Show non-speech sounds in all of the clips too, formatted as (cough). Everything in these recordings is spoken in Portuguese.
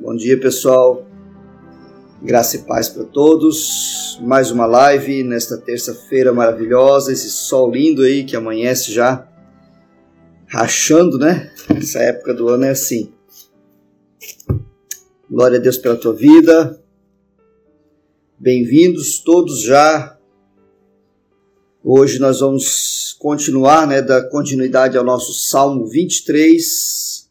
Bom dia, pessoal. Graça e paz para todos. Mais uma live nesta terça-feira maravilhosa, esse sol lindo aí que amanhece já rachando, né? (laughs) Essa época do ano é assim. Glória a Deus pela tua vida. Bem-vindos todos já. Hoje nós vamos continuar, né, da continuidade ao nosso Salmo 23,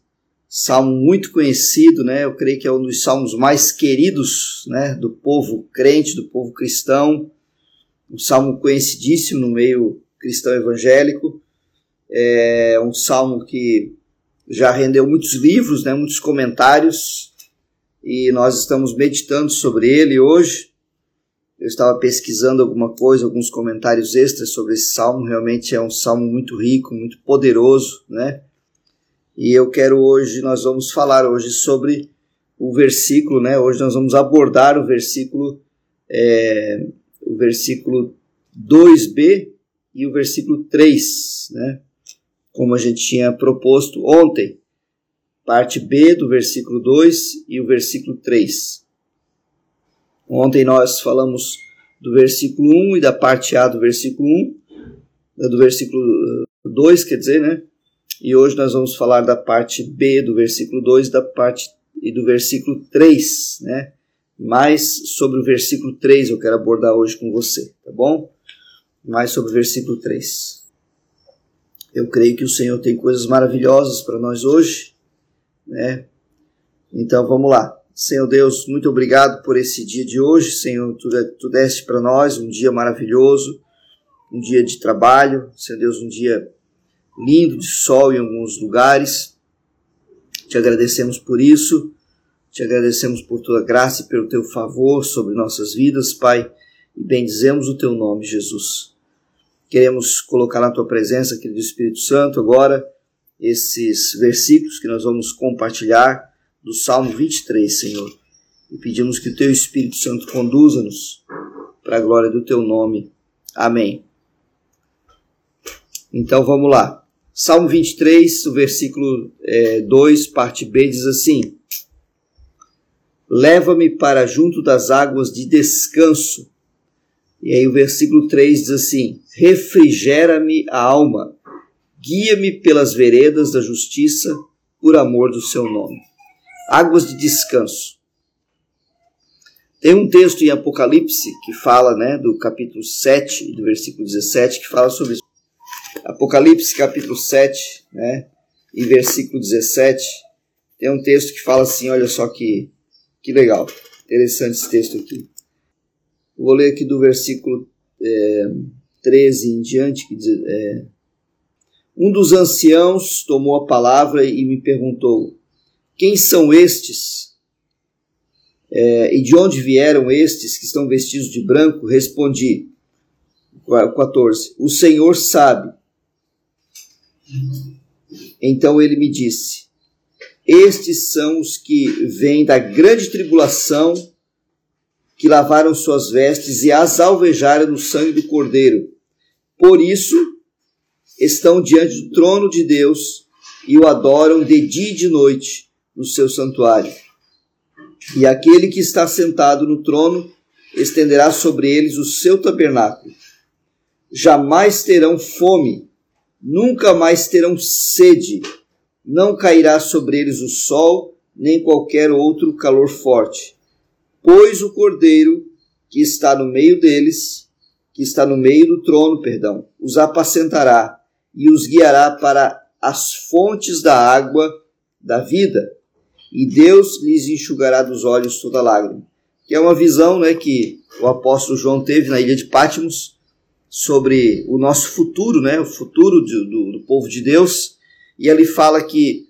salmo muito conhecido, né? Eu creio que é um dos salmos mais queridos, né, do povo crente, do povo cristão. Um salmo conhecidíssimo no meio cristão evangélico. É um salmo que já rendeu muitos livros, né, muitos comentários e nós estamos meditando sobre ele hoje. Eu estava pesquisando alguma coisa, alguns comentários extras sobre esse salmo. Realmente é um salmo muito rico, muito poderoso, né? E eu quero hoje, nós vamos falar hoje sobre o versículo, né? Hoje nós vamos abordar o versículo, é, o versículo 2b e o versículo 3, né? Como a gente tinha proposto ontem parte B do versículo 2 e o versículo 3. Ontem nós falamos do versículo 1 e da parte A do versículo 1, do versículo 2, quer dizer, né? E hoje nós vamos falar da parte B do versículo 2 da parte e do versículo 3, né? Mais sobre o versículo 3 eu quero abordar hoje com você, tá bom? Mais sobre o versículo 3. Eu creio que o Senhor tem coisas maravilhosas para nós hoje né? Então vamos lá. Senhor Deus, muito obrigado por esse dia de hoje, Senhor. Tu, tu deste para nós um dia maravilhoso, um dia de trabalho, Senhor Deus, um dia lindo de sol em alguns lugares. Te agradecemos por isso, te agradecemos por tua graça e pelo teu favor sobre nossas vidas, Pai, e bendizemos o teu nome, Jesus. Queremos colocar na tua presença, querido Espírito Santo, agora esses versículos que nós vamos compartilhar do Salmo 23, Senhor. E pedimos que o Teu Espírito Santo conduza-nos para a glória do Teu nome. Amém. Então vamos lá. Salmo 23, o versículo é, 2, parte B, diz assim: Leva-me para junto das águas de descanso. E aí o versículo 3 diz assim: Refrigera-me a alma Guia-me pelas veredas da justiça, por amor do seu nome. Águas de descanso. Tem um texto em Apocalipse que fala, né, do capítulo 7 do versículo 17, que fala sobre isso. Apocalipse capítulo 7, né, e versículo 17, tem um texto que fala assim, olha só que, que legal, interessante esse texto aqui. Vou ler aqui do versículo é, 13 em diante, que diz, é, um dos anciãos tomou a palavra e me perguntou: Quem são estes? É, e de onde vieram estes que estão vestidos de branco? Respondi: 14. O Senhor sabe. Então ele me disse: Estes são os que vêm da grande tribulação, que lavaram suas vestes e as alvejaram no sangue do Cordeiro. Por isso estão diante do trono de Deus e o adoram de dia e de noite no seu santuário. E aquele que está sentado no trono estenderá sobre eles o seu tabernáculo. Jamais terão fome, nunca mais terão sede, não cairá sobre eles o sol, nem qualquer outro calor forte. Pois o cordeiro que está no meio deles, que está no meio do trono, perdão, os apacentará e os guiará para as fontes da água da vida, e Deus lhes enxugará dos olhos toda lágrima. Que é uma visão né, que o apóstolo João teve na ilha de Patmos sobre o nosso futuro, né, o futuro de, do, do povo de Deus, e ele fala que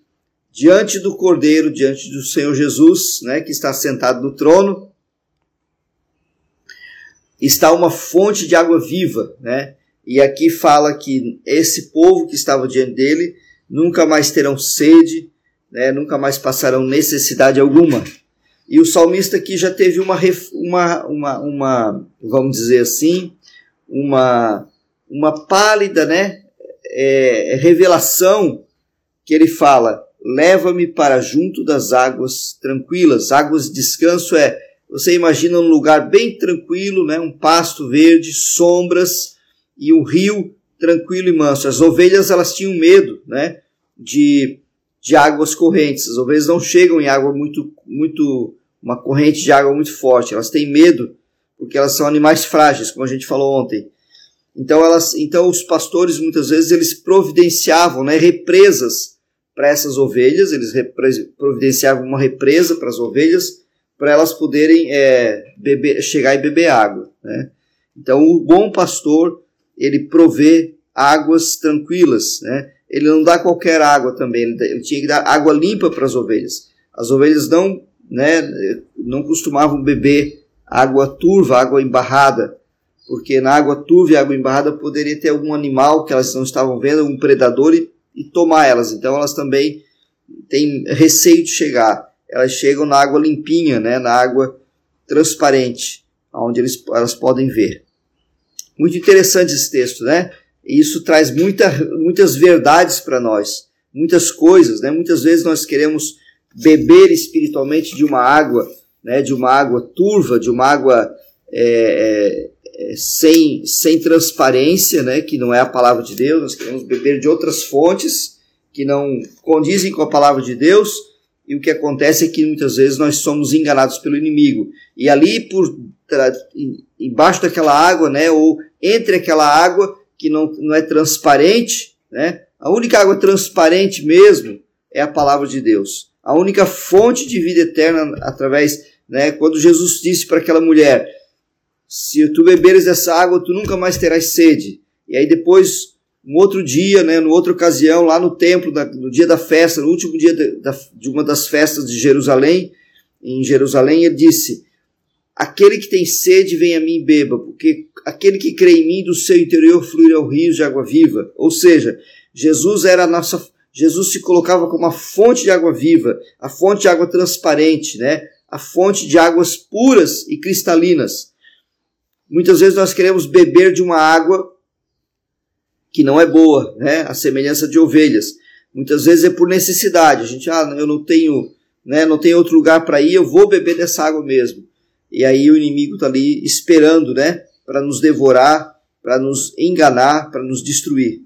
diante do Cordeiro, diante do Senhor Jesus, né, que está sentado no trono, está uma fonte de água viva, né? E aqui fala que esse povo que estava diante dele nunca mais terão sede, né, nunca mais passarão necessidade alguma. E o salmista aqui já teve uma, uma, uma, uma vamos dizer assim, uma, uma pálida né, é, revelação que ele fala: leva-me para junto das águas tranquilas. Águas de descanso é você imagina um lugar bem tranquilo, né, um pasto verde, sombras e um rio tranquilo e manso. As ovelhas elas tinham medo, né, de, de águas correntes. As ovelhas não chegam em água muito muito uma corrente de água muito forte. Elas têm medo porque elas são animais frágeis, como a gente falou ontem. Então elas, então os pastores muitas vezes eles providenciavam, né, represas para essas ovelhas. Eles providenciavam uma represa para as ovelhas para elas poderem é, beber, chegar e beber água. Né? Então, o bom pastor ele provê águas tranquilas, né? Ele não dá qualquer água também, ele, tinha que dar água limpa para as ovelhas. As ovelhas não, né, não costumavam beber água turva, água embarrada, porque na água turva e água embarrada poderia ter algum animal que elas não estavam vendo, um predador e, e tomar elas. Então elas também têm receio de chegar elas chegam na água limpinha, né, na água transparente, onde eles, elas podem ver. Muito interessante esse texto, né? Isso traz muita, muitas verdades para nós, muitas coisas, né? Muitas vezes nós queremos beber espiritualmente de uma água, né? De uma água turva, de uma água é, é, é sem, sem transparência, né? Que não é a palavra de Deus. Nós queremos beber de outras fontes que não condizem com a palavra de Deus e o que acontece é que muitas vezes nós somos enganados pelo inimigo. E ali por embaixo daquela água, né, ou entre aquela água que não, não é transparente, né, a única água transparente mesmo é a palavra de Deus. A única fonte de vida eterna através, né, quando Jesus disse para aquela mulher: "Se tu beberes dessa água, tu nunca mais terás sede". E aí depois um outro dia, né, no outra ocasião, lá no templo, no dia da festa, no último dia de, de uma das festas de Jerusalém, em Jerusalém, ele disse: Aquele que tem sede, vem a mim e beba, porque aquele que crê em mim, do seu interior fluirão rios de água viva. Ou seja, Jesus era a nossa. Jesus se colocava como a fonte de água viva, a fonte de água transparente, né? a fonte de águas puras e cristalinas. Muitas vezes nós queremos beber de uma água que não é boa, né? A semelhança de ovelhas. Muitas vezes é por necessidade. A gente, ah, eu não tenho, né, não tenho outro lugar para ir, eu vou beber dessa água mesmo. E aí o inimigo está ali esperando, né, para nos devorar, para nos enganar, para nos destruir.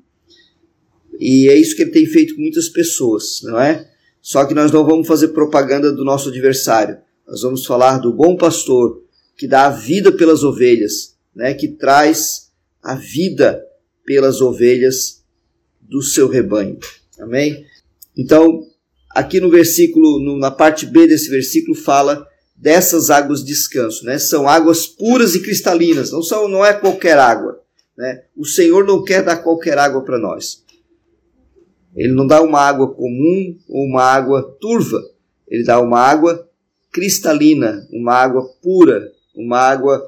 E é isso que ele tem feito com muitas pessoas, não é? Só que nós não vamos fazer propaganda do nosso adversário. Nós vamos falar do bom pastor que dá a vida pelas ovelhas, né, que traz a vida pelas ovelhas do seu rebanho. Amém? Então, aqui no versículo, na parte B desse versículo, fala dessas águas de descanso, né? São águas puras e cristalinas, não são, não é qualquer água, né? O Senhor não quer dar qualquer água para nós. Ele não dá uma água comum ou uma água turva. Ele dá uma água cristalina, uma água pura, uma água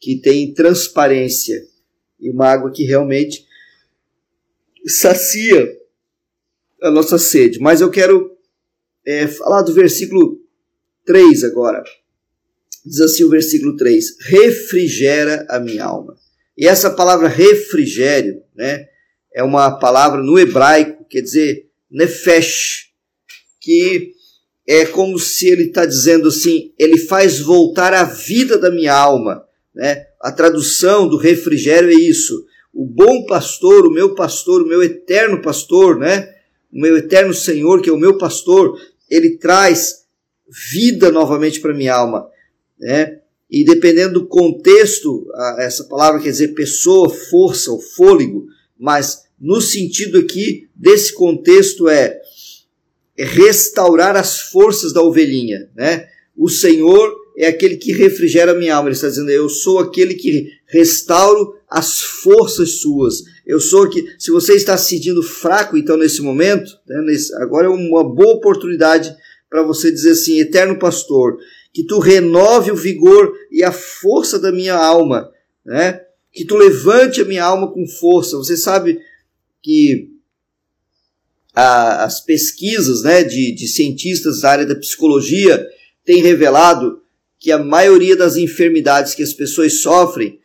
que tem transparência, e uma água que realmente sacia a nossa sede. Mas eu quero é, falar do versículo 3 agora. Diz assim o versículo 3: refrigera a minha alma. E essa palavra refrigério, né, é uma palavra no hebraico, quer dizer nefesh, que é como se ele está dizendo assim: ele faz voltar a vida da minha alma. Né? A tradução do refrigério é isso. O bom pastor, o meu pastor, o meu eterno pastor, né? o meu eterno Senhor, que é o meu pastor, ele traz vida novamente para minha alma. Né? E dependendo do contexto, essa palavra quer dizer pessoa, força, o fôlego, mas no sentido aqui desse contexto é restaurar as forças da ovelhinha, né? O Senhor é aquele que refrigera minha alma. Ele está dizendo: Eu sou aquele que restauro as forças suas. Eu sou aqui. Se você está se sentindo fraco, então, nesse momento, né, nesse, agora é uma boa oportunidade para você dizer assim: Eterno Pastor, que tu renove o vigor e a força da minha alma, né? que tu levante a minha alma com força. Você sabe que a, as pesquisas né, de, de cientistas da área da psicologia têm revelado que a maioria das enfermidades que as pessoas sofrem,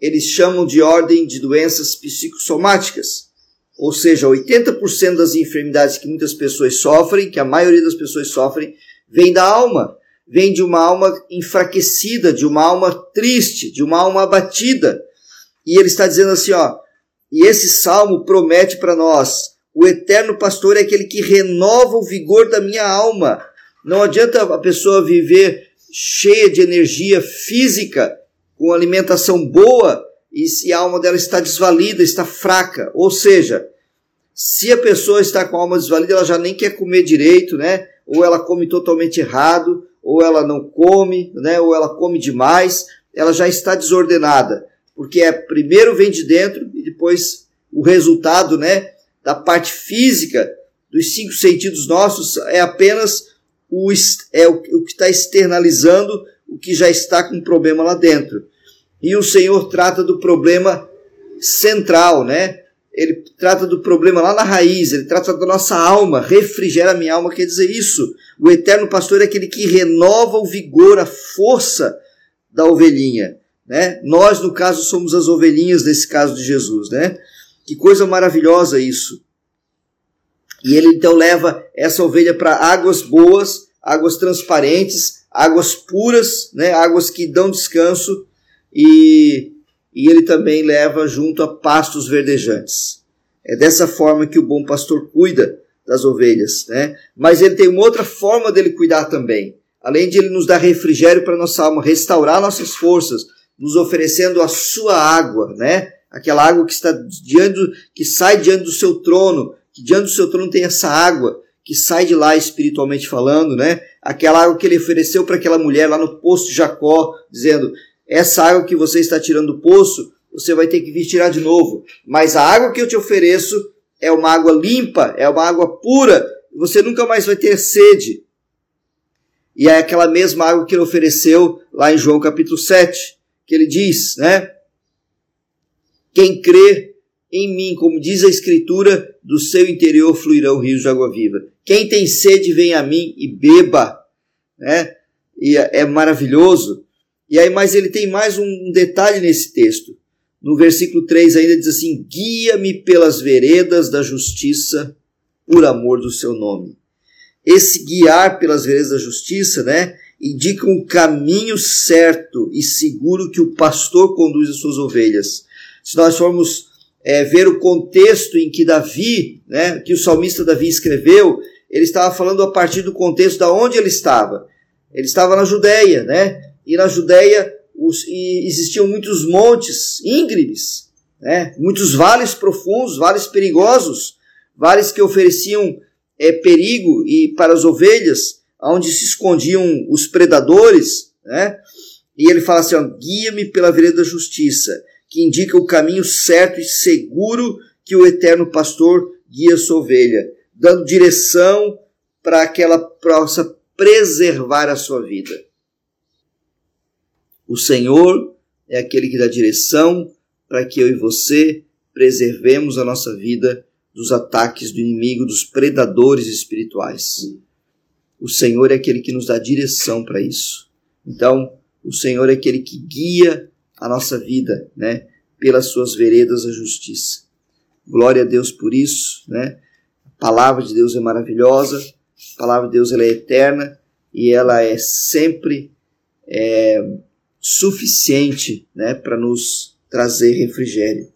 eles chamam de ordem de doenças psicossomáticas. Ou seja, 80% das enfermidades que muitas pessoas sofrem, que a maioria das pessoas sofrem, vem da alma. Vem de uma alma enfraquecida, de uma alma triste, de uma alma abatida. E ele está dizendo assim, ó, e esse salmo promete para nós: o eterno pastor é aquele que renova o vigor da minha alma. Não adianta a pessoa viver cheia de energia física, com alimentação boa, e se a alma dela está desvalida, está fraca. Ou seja, se a pessoa está com a alma desvalida, ela já nem quer comer direito, né? Ou ela come totalmente errado, ou ela não come, né? Ou ela come demais, ela já está desordenada, porque é primeiro vem de dentro e depois o resultado, né? Da parte física dos cinco sentidos nossos é apenas o, é o, o que está externalizando o que já está com problema lá dentro. E o Senhor trata do problema central, né? Ele trata do problema lá na raiz, ele trata da nossa alma, refrigera a minha alma, quer dizer isso. O eterno pastor é aquele que renova o vigor, a força da ovelhinha. Né? Nós, no caso, somos as ovelhinhas desse caso de Jesus. Né? Que coisa maravilhosa isso. E ele então leva essa ovelha para águas boas, águas transparentes, águas puras, né? águas que dão descanso, e, e ele também leva junto a pastos verdejantes. É dessa forma que o bom pastor cuida das ovelhas, né? Mas ele tem uma outra forma dele cuidar também. Além de ele nos dar refrigério para nossa alma, restaurar nossas forças, nos oferecendo a sua água, né? Aquela água que está diante, que sai diante do seu trono, que diante do seu trono tem essa água que sai de lá espiritualmente falando, né? Aquela água que ele ofereceu para aquela mulher lá no poço de Jacó, dizendo: essa água que você está tirando do poço, você vai ter que vir tirar de novo. Mas a água que eu te ofereço é uma água limpa, é uma água pura, você nunca mais vai ter sede. E é aquela mesma água que ele ofereceu lá em João capítulo 7, que ele diz, né? Quem crê em mim, como diz a Escritura, do seu interior fluirão rios de água viva. Quem tem sede, vem a mim e beba. Né? E é, é maravilhoso. E aí, mas ele tem mais um detalhe nesse texto. No versículo 3 ainda diz assim: Guia-me pelas veredas da justiça, por amor do seu nome. Esse guiar pelas veredas da justiça, né, indica um caminho certo e seguro que o pastor conduz as suas ovelhas. Se nós formos é, ver o contexto em que Davi, né, que o salmista Davi escreveu, ele estava falando a partir do contexto da onde ele estava. Ele estava na Judéia, né? E na Judéia os, existiam muitos montes íngremes, né? Muitos vales profundos, vales perigosos, vales que ofereciam é, perigo e para as ovelhas, onde se escondiam os predadores, né? E ele fala assim: guia-me pela vereda da justiça que indica o caminho certo e seguro que o eterno pastor guia sua ovelha, dando direção para que ela possa preservar a sua vida. O Senhor é aquele que dá direção para que eu e você preservemos a nossa vida dos ataques do inimigo, dos predadores espirituais. O Senhor é aquele que nos dá direção para isso. Então, o Senhor é aquele que guia a nossa vida, né? Pelas suas veredas da justiça. Glória a Deus por isso, né? A palavra de Deus é maravilhosa, a palavra de Deus ela é eterna e ela é sempre é, suficiente, né? Para nos trazer refrigério,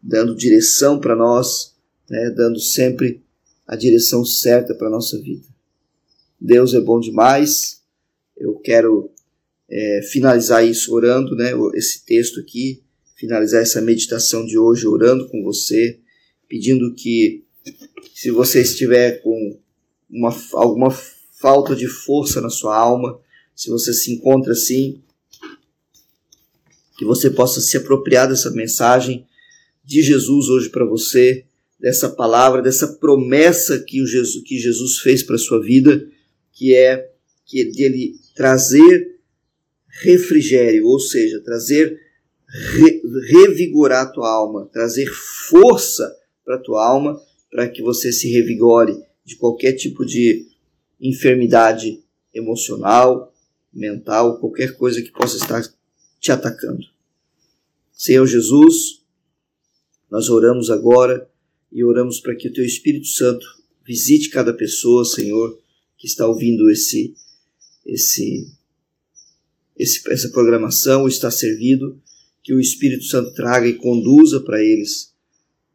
dando direção para nós, né? Dando sempre a direção certa para a nossa vida. Deus é bom demais. Eu quero é, finalizar isso orando, né, esse texto aqui, finalizar essa meditação de hoje orando com você, pedindo que, se você estiver com uma, alguma falta de força na sua alma, se você se encontra assim, que você possa se apropriar dessa mensagem de Jesus hoje para você, dessa palavra, dessa promessa que, o Jesus, que Jesus fez para a sua vida, que é que dele trazer refrigério, ou seja, trazer re, revigorar a tua alma, trazer força para a tua alma, para que você se revigore de qualquer tipo de enfermidade emocional, mental, qualquer coisa que possa estar te atacando. Senhor Jesus, nós oramos agora e oramos para que o Teu Espírito Santo visite cada pessoa, Senhor, que está ouvindo esse, esse, esse essa programação, está servido, que o Espírito Santo traga e conduza para eles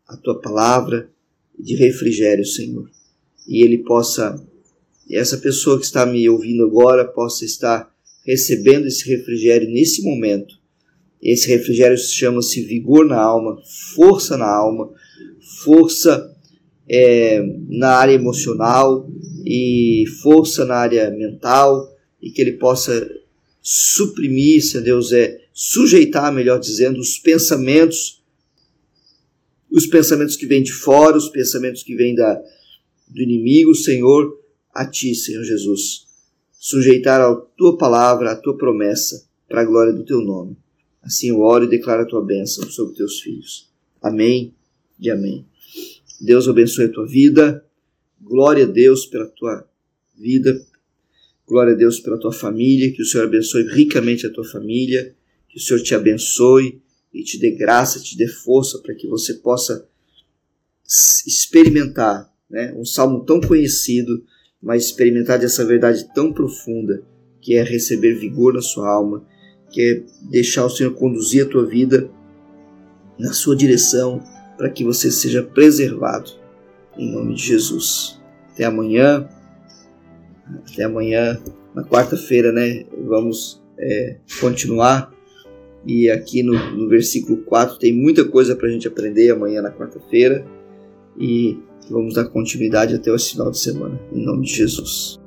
a Tua palavra de refrigério, Senhor. E ele possa, essa pessoa que está me ouvindo agora, possa estar recebendo esse refrigério nesse momento. Esse refrigério chama-se vigor na alma, força na alma, força é, na área emocional e força na área mental e que ele possa suprimir, se Deus é sujeitar, melhor dizendo, os pensamentos, os pensamentos que vêm de fora, os pensamentos que vêm da, do inimigo, Senhor, a Ti, Senhor Jesus. Sujeitar a Tua palavra, a Tua promessa, para a glória do Teu nome. Assim eu oro e declaro a Tua bênção sobre Teus filhos. Amém e amém. Deus abençoe a tua vida. Glória a Deus pela tua vida. Glória a Deus pela tua família. Que o Senhor abençoe ricamente a tua família. Que o Senhor te abençoe e te dê graça, te dê força para que você possa experimentar né, um salmo tão conhecido, mas experimentar dessa verdade tão profunda que é receber vigor na sua alma, que é deixar o Senhor conduzir a tua vida na sua direção para que você seja preservado. Em nome de Jesus. Até amanhã. Até amanhã, na quarta-feira, né? Vamos é, continuar. E aqui no, no versículo 4 tem muita coisa para a gente aprender amanhã na quarta-feira. E vamos dar continuidade até o final de semana. Em nome de Jesus.